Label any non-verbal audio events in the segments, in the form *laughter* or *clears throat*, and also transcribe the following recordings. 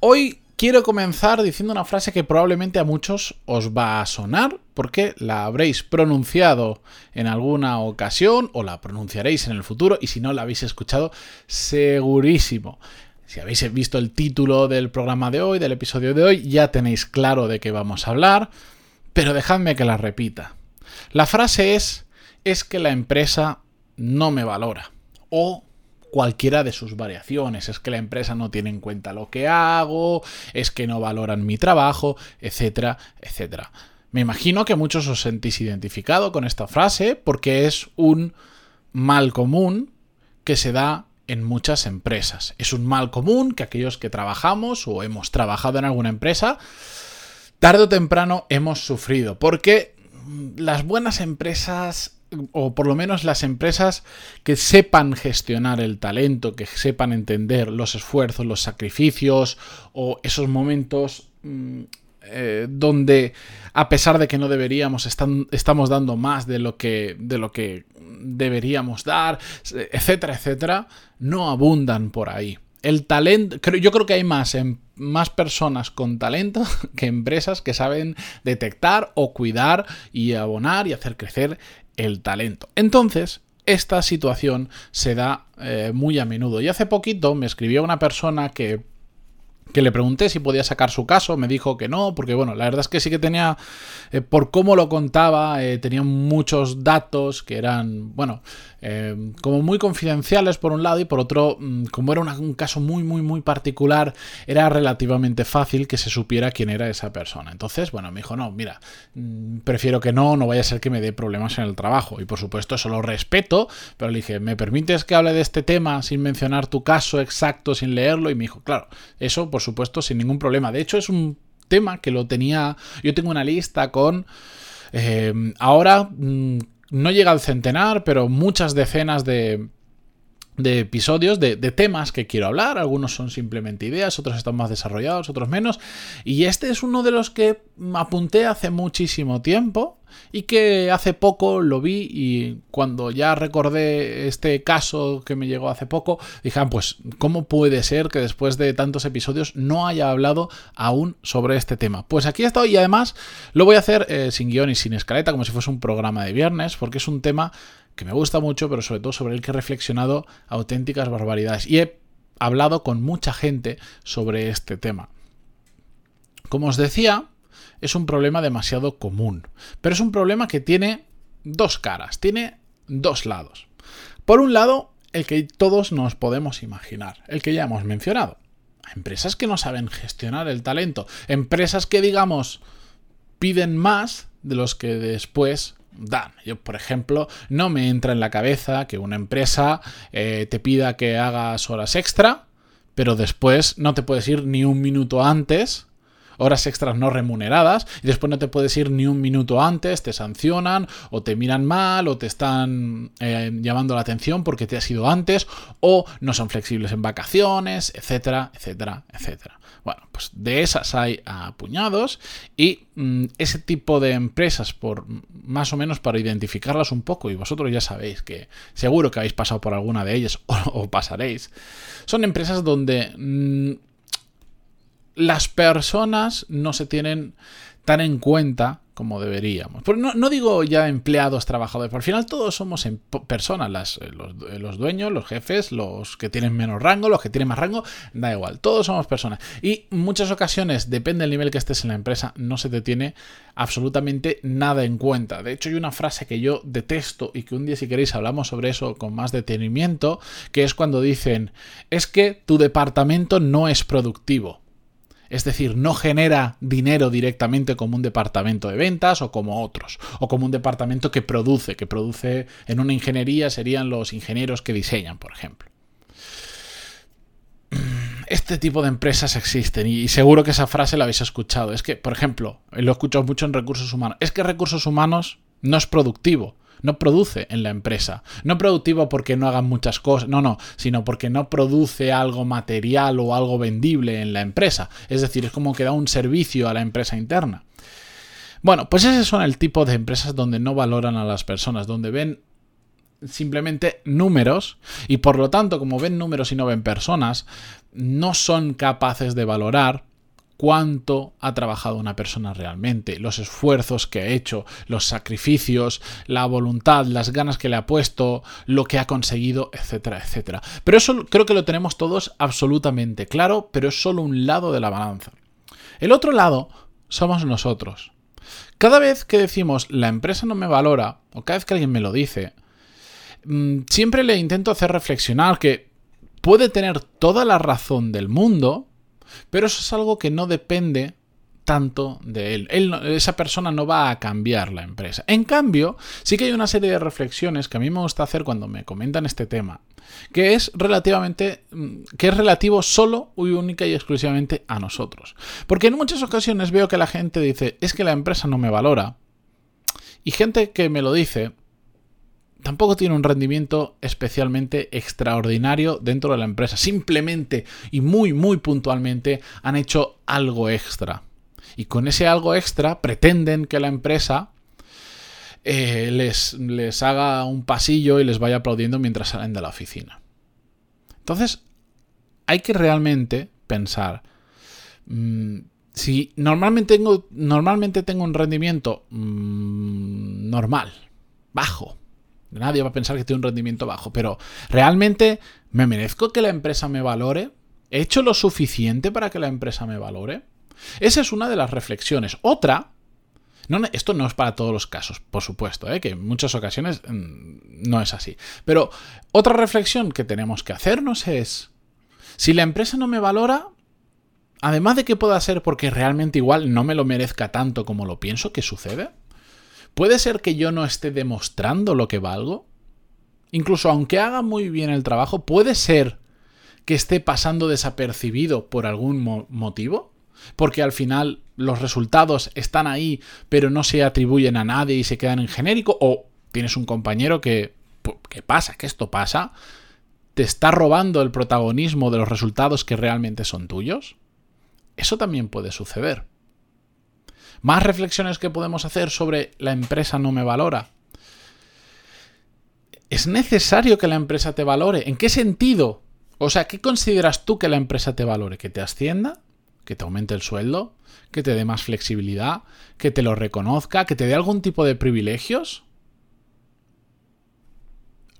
Hoy quiero comenzar diciendo una frase que probablemente a muchos os va a sonar porque la habréis pronunciado en alguna ocasión o la pronunciaréis en el futuro y si no la habéis escuchado segurísimo. Si habéis visto el título del programa de hoy, del episodio de hoy, ya tenéis claro de qué vamos a hablar, pero dejadme que la repita. La frase es, es que la empresa no me valora. O cualquiera de sus variaciones. Es que la empresa no tiene en cuenta lo que hago, es que no valoran mi trabajo, etcétera, etcétera. Me imagino que muchos os sentís identificado con esta frase porque es un mal común que se da en muchas empresas. Es un mal común que aquellos que trabajamos o hemos trabajado en alguna empresa, tarde o temprano hemos sufrido, porque las buenas empresas o por lo menos las empresas que sepan gestionar el talento, que sepan entender los esfuerzos, los sacrificios o esos momentos mm, eh, donde a pesar de que no deberíamos estamos dando más de lo que de lo que deberíamos dar, etcétera, etcétera, no abundan por ahí. El talento, yo creo que hay más, em, más personas con talento *laughs* que empresas que saben detectar o cuidar y abonar y hacer crecer el talento. Entonces, esta situación se da eh, muy a menudo. Y hace poquito me escribió una persona que que le pregunté si podía sacar su caso, me dijo que no, porque bueno, la verdad es que sí que tenía, eh, por cómo lo contaba, eh, tenía muchos datos que eran, bueno, eh, como muy confidenciales por un lado y por otro, mm, como era un caso muy, muy, muy particular, era relativamente fácil que se supiera quién era esa persona. Entonces, bueno, me dijo, no, mira, mm, prefiero que no, no vaya a ser que me dé problemas en el trabajo. Y por supuesto, eso lo respeto, pero le dije, ¿me permites que hable de este tema sin mencionar tu caso exacto, sin leerlo? Y me dijo, claro, eso, por supuesto, sin ningún problema. De hecho, es un tema que lo tenía. Yo tengo una lista con. Eh, ahora mm, no llega al centenar, pero muchas decenas de, de episodios, de, temas que quiero hablar. Algunos son simplemente ideas, otros están más desarrollados, otros menos. Y este es uno de los que apunté hace muchísimo tiempo y que hace poco lo vi y cuando ya recordé este caso que me llegó hace poco, dije, ah, pues, ¿cómo puede ser que después de tantos episodios no haya hablado aún sobre este tema? Pues aquí estoy y además lo voy a hacer eh, sin guion y sin escaleta, como si fuese un programa de viernes, porque es un tema que me gusta mucho, pero sobre todo sobre el que he reflexionado auténticas barbaridades. Y he hablado con mucha gente sobre este tema. Como os decía, es un problema demasiado común, pero es un problema que tiene dos caras, tiene dos lados. Por un lado, el que todos nos podemos imaginar, el que ya hemos mencionado. Empresas que no saben gestionar el talento, empresas que digamos piden más de los que después dan. Yo, por ejemplo, no me entra en la cabeza que una empresa eh, te pida que hagas horas extra, pero después no te puedes ir ni un minuto antes horas extras no remuneradas y después no te puedes ir ni un minuto antes, te sancionan o te miran mal o te están eh, llamando la atención porque te has ido antes o no son flexibles en vacaciones, etcétera, etcétera, etcétera. Bueno, pues de esas hay a puñados y mm, ese tipo de empresas, por más o menos para identificarlas un poco, y vosotros ya sabéis que seguro que habéis pasado por alguna de ellas *laughs* o, pasaréis, son empresas donde mm, las personas no se tienen tan en cuenta como deberíamos. no, no, digo ya empleados, trabajadores, por al final todos somos personas, las, eh, eh, los, dueños, los jefes, los que tienen menos rango, los que tienen más rango, da igual, todos somos personas. Y muchas ocasiones, depende del nivel que estés en la empresa, no se te tiene absolutamente nada en cuenta. De hecho, hay una frase que yo detesto y que un día si queréis hablamos sobre eso con más detenimiento, que es cuando dicen, es que tu departamento no es productivo. Es decir, no genera dinero directamente como un departamento de ventas o como otros, o como un departamento que produce, que produce en una ingeniería serían los ingenieros que diseñan, por ejemplo. *clears throat* este tipo de empresas existen y seguro que esa frase la habéis escuchado. Es que, por ejemplo, lo escucho mucho en recursos humanos. Es que recursos humanos no es productivo no produce en la empresa. No productivo porque no hagan muchas cosas, no, no, sino porque no produce algo material o algo vendible en la empresa. Es decir, es como que da un servicio a la empresa interna. Bueno, pues ese son el tipo de empresas donde no valoran a las personas, donde ven simplemente números y por lo tanto, como ven números y no ven personas, no son capaces de valorar cuánto ha trabajado una persona realmente, los esfuerzos que ha hecho, los sacrificios, la voluntad, las ganas que le ha puesto, lo que ha conseguido, etcétera, etcétera. Pero eso creo que lo tenemos todos absolutamente claro, pero es solo un lado de la balanza. El otro lado somos nosotros. Cada vez que decimos la empresa no me valora, o cada vez que alguien me lo dice, mm, siempre le intento hacer reflexionar que puede tener toda la razón del mundo, pero eso es algo que no depende tanto de él. esa persona no va a cambiar la empresa. En cambio, sí que hay una serie de reflexiones que a mí me gusta hacer cuando me comentan este tema, que es relativamente, mm, que es relativo solo y única y exclusivamente a nosotros. Porque en muchas ocasiones veo que la gente dice, es que la empresa no me valora. Y gente que me lo dice, tampoco tiene un rendimiento especialmente extraordinario dentro de la empresa. Simplemente y muy, muy puntualmente han hecho algo extra. Y con ese algo extra pretenden que la empresa eh, les, les haga un pasillo y les vaya aplaudiendo mientras salen de la oficina. Entonces, hay que realmente pensar. Mm, si normalmente tengo, normalmente tengo un rendimiento mm, normal, bajo, Nadie va a pensar que tengo un rendimiento bajo, pero ¿realmente me merezco que la empresa me valore? ¿He hecho lo suficiente para que la empresa me valore? Esa es una de las reflexiones. Otra, no, esto no es para todos los casos, por supuesto, ¿eh? que en muchas ocasiones mm, no es así. Pero otra reflexión que tenemos que hacernos es, si la empresa no me valora, además de que pueda ser porque realmente igual no me lo merezca tanto como lo pienso que sucede, ¿Puede ser que yo no esté demostrando lo que valgo? Incluso aunque haga muy bien el trabajo, ¿puede ser que esté pasando desapercibido por algún motivo? Porque al final los resultados están ahí, pero no se atribuyen a nadie y se quedan en genérico. O tienes un compañero que... ¿Qué pasa? Que esto pasa. ¿Te está robando el protagonismo de los resultados que realmente son tuyos? Eso también puede suceder. Más reflexiones que podemos hacer sobre la empresa no me valora. ¿Es necesario que la empresa te valore? ¿En qué sentido? O sea, ¿qué consideras tú que la empresa te valore? ¿Que te ascienda? ¿Que te aumente el sueldo? ¿Que te dé más flexibilidad? ¿Que te lo reconozca? ¿Que te dé algún tipo de privilegios?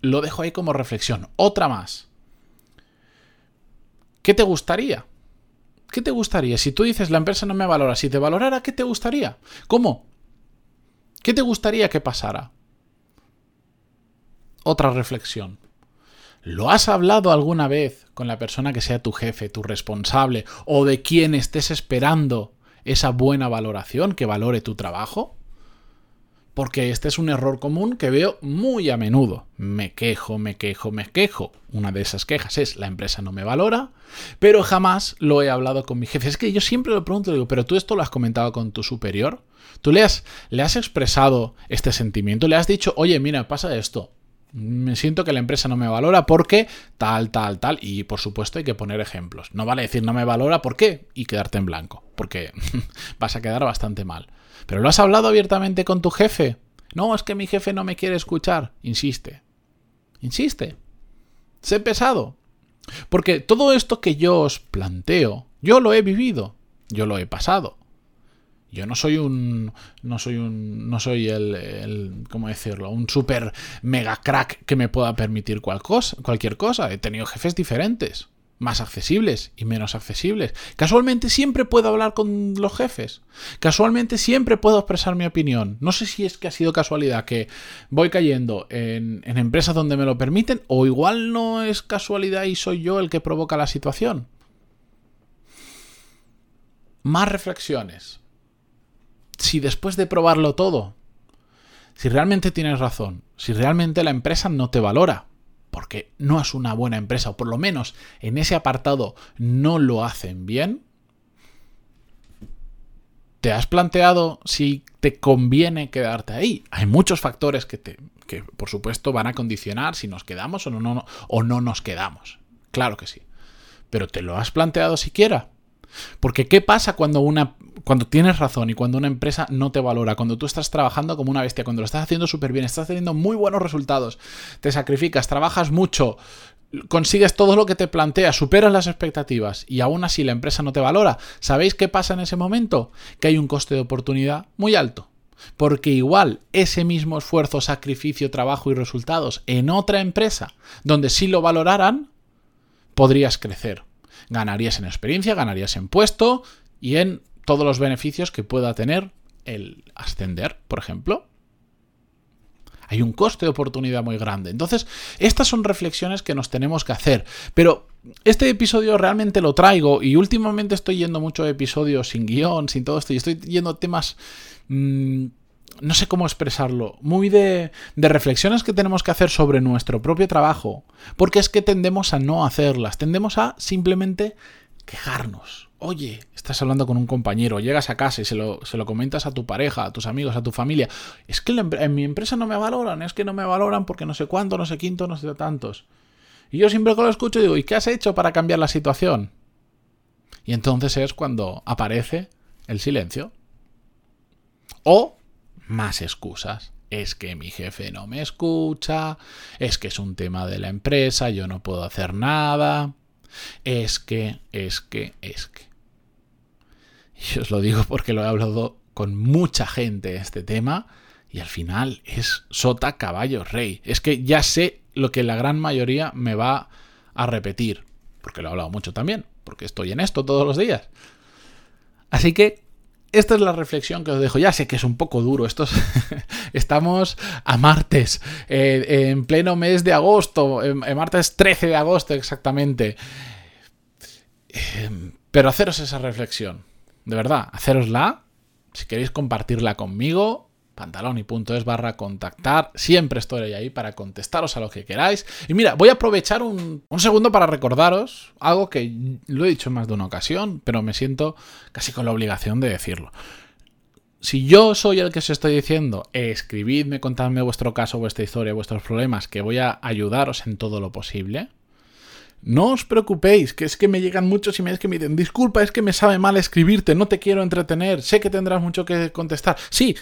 Lo dejo ahí como reflexión. Otra más. ¿Qué te gustaría? ¿Qué te gustaría? Si tú dices la empresa no me valora, si te valorara, ¿qué te gustaría? ¿Cómo? ¿Qué te gustaría que pasara? Otra reflexión. ¿Lo has hablado alguna vez con la persona que sea tu jefe, tu responsable o de quien estés esperando esa buena valoración que valore tu trabajo? Porque este es un error común que veo muy a menudo. Me quejo, me quejo, me quejo. Una de esas quejas es la empresa no me valora, pero jamás lo he hablado con mi jefe. Es que yo siempre lo pregunto, digo, pero tú esto lo has comentado con tu superior. ¿Tú le has, le has expresado este sentimiento? ¿Le has dicho, oye, mira, pasa esto? Me siento que la empresa no me valora porque tal, tal, tal. Y por supuesto hay que poner ejemplos. No vale decir no me valora por qué y quedarte en blanco, porque *laughs* vas a quedar bastante mal. ¿Pero lo has hablado abiertamente con tu jefe? No, es que mi jefe no me quiere escuchar. Insiste. Insiste. Sé pesado. Porque todo esto que yo os planteo, yo lo he vivido, yo lo he pasado. Yo no soy un. No soy un. No soy el. el ¿Cómo decirlo? Un super mega crack que me pueda permitir cualquier cosa. He tenido jefes diferentes más accesibles y menos accesibles. Casualmente siempre puedo hablar con los jefes. Casualmente siempre puedo expresar mi opinión. No sé si es que ha sido casualidad que voy cayendo en, en, empresas donde me lo permiten o igual no es casualidad y soy yo el que provoca la situación. Más reflexiones. Si después de probarlo todo, si realmente tienes razón, si realmente la empresa no te valora, porque no es una buena empresa, o por lo menos en ese apartado no lo hacen bien, ¿te has planteado si te conviene quedarte ahí? Hay muchos factores que, te, que por supuesto, van a condicionar si nos quedamos o no, no, o no nos quedamos. Claro que sí. Pero ¿te lo has planteado siquiera? Porque ¿qué pasa cuando una cuando tienes razón y cuando una empresa no te valora, cuando tú estás trabajando como una bestia, cuando lo estás haciendo súper bien, estás teniendo muy buenos resultados, te sacrificas, trabajas mucho, consigues todo lo que te planteas, superas las expectativas y aún así la empresa no te valora, ¿sabéis qué pasa en ese momento? Que hay un coste de oportunidad muy alto. Porque igual ese mismo esfuerzo, sacrificio, trabajo y resultados en otra empresa, donde sí lo valoraran, podrías crecer. Ganarías en experiencia, ganarías en puesto y en todos los beneficios que pueda tener el ascender, por ejemplo. Hay un coste de oportunidad muy grande. Entonces, estas son reflexiones que nos tenemos que hacer. Pero este episodio realmente lo traigo y últimamente estoy yendo mucho episodios sin guion, sin todo esto, y estoy yendo temas... Mmm, no sé cómo expresarlo, muy de, reflexiones que tenemos que hacer sobre nuestro propio trabajo, porque es que tendemos a no hacerlas, tendemos a simplemente quejarnos. Oye, estás hablando con un compañero, llegas a casa y se lo, se lo comentas a tu pareja, a tus amigos, a tu familia. Es que en mi empresa no me valoran, es que no me valoran porque no sé cuánto, no sé quinto, no sé tantos. Y yo siempre que lo escucho digo, ¿y qué has hecho para cambiar la situación? Y entonces es cuando aparece el silencio. O más excusas. Es que mi jefe no me escucha, es que es un tema de la empresa, yo no puedo hacer nada. Es que, es que, es que. Y os lo digo porque lo he hablado con mucha gente este tema y al final es sota caballo rey. Es que ya sé lo que la gran mayoría me va a repetir, porque lo he hablado mucho también, porque estoy en esto todos los días. Así que esta es la reflexión que os dejo. Ya sé que es un poco duro. Estos *laughs* Estamos a martes, eh, en pleno mes de agosto, en, martes 13 de agosto exactamente. Eh, pero haceros esa reflexión. De verdad, hacerosla. Si queréis compartirla conmigo, pantalón y punto es barra contactar. Siempre estoy ahí para contestaros a lo que queráis. Y mira, voy a aprovechar un, un, segundo para recordaros algo que lo he dicho en más de una ocasión, pero me siento casi con la obligación de decirlo. Si yo soy el que os estoy diciendo, escribidme, contadme vuestro caso, vuestra historia, vuestros problemas, que voy a ayudaros en todo lo posible, no os preocupéis, que es que me llegan muchos emails que me dicen, disculpa, es que me sabe mal escribirte, no te quiero entretener, sé que tendrás mucho que contestar. Sí,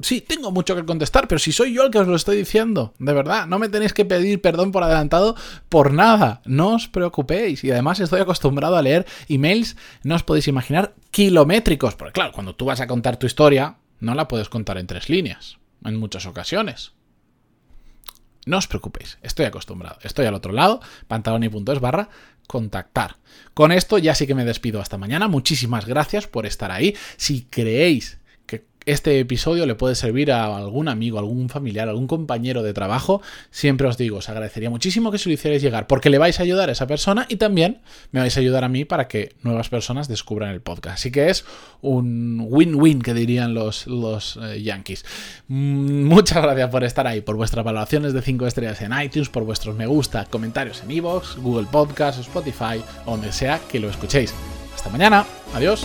sí, tengo mucho que contestar, pero si soy yo el que os lo estoy diciendo, de verdad, no me tenéis que pedir perdón por adelantado por nada, no os preocupéis. Y además estoy acostumbrado a leer emails, no os podéis imaginar, kilométricos, porque claro, cuando tú vas a contar tu historia, no la puedes contar en tres líneas, en muchas ocasiones. No os preocupéis, estoy acostumbrado. Estoy al otro lado, pantaloni.es barra contactar. Con esto ya sí que me despido hasta mañana. Muchísimas gracias por estar ahí. Si creéis este episodio le puede servir a algún amigo, algún familiar, algún compañero de trabajo, siempre os digo, os agradecería muchísimo que se lo hicierais llegar, porque le vais a ayudar a esa persona y también me vais a ayudar a mí para que nuevas personas descubran el podcast. Así que es un win-win, que dirían los, los eh, yankees. Mm, muchas gracias por estar ahí, por vuestras valoraciones de 5 estrellas en iTunes, por vuestros me gusta, comentarios en iVoox, Google Podcast, Spotify, donde sea que lo escuchéis. Hasta mañana, adiós.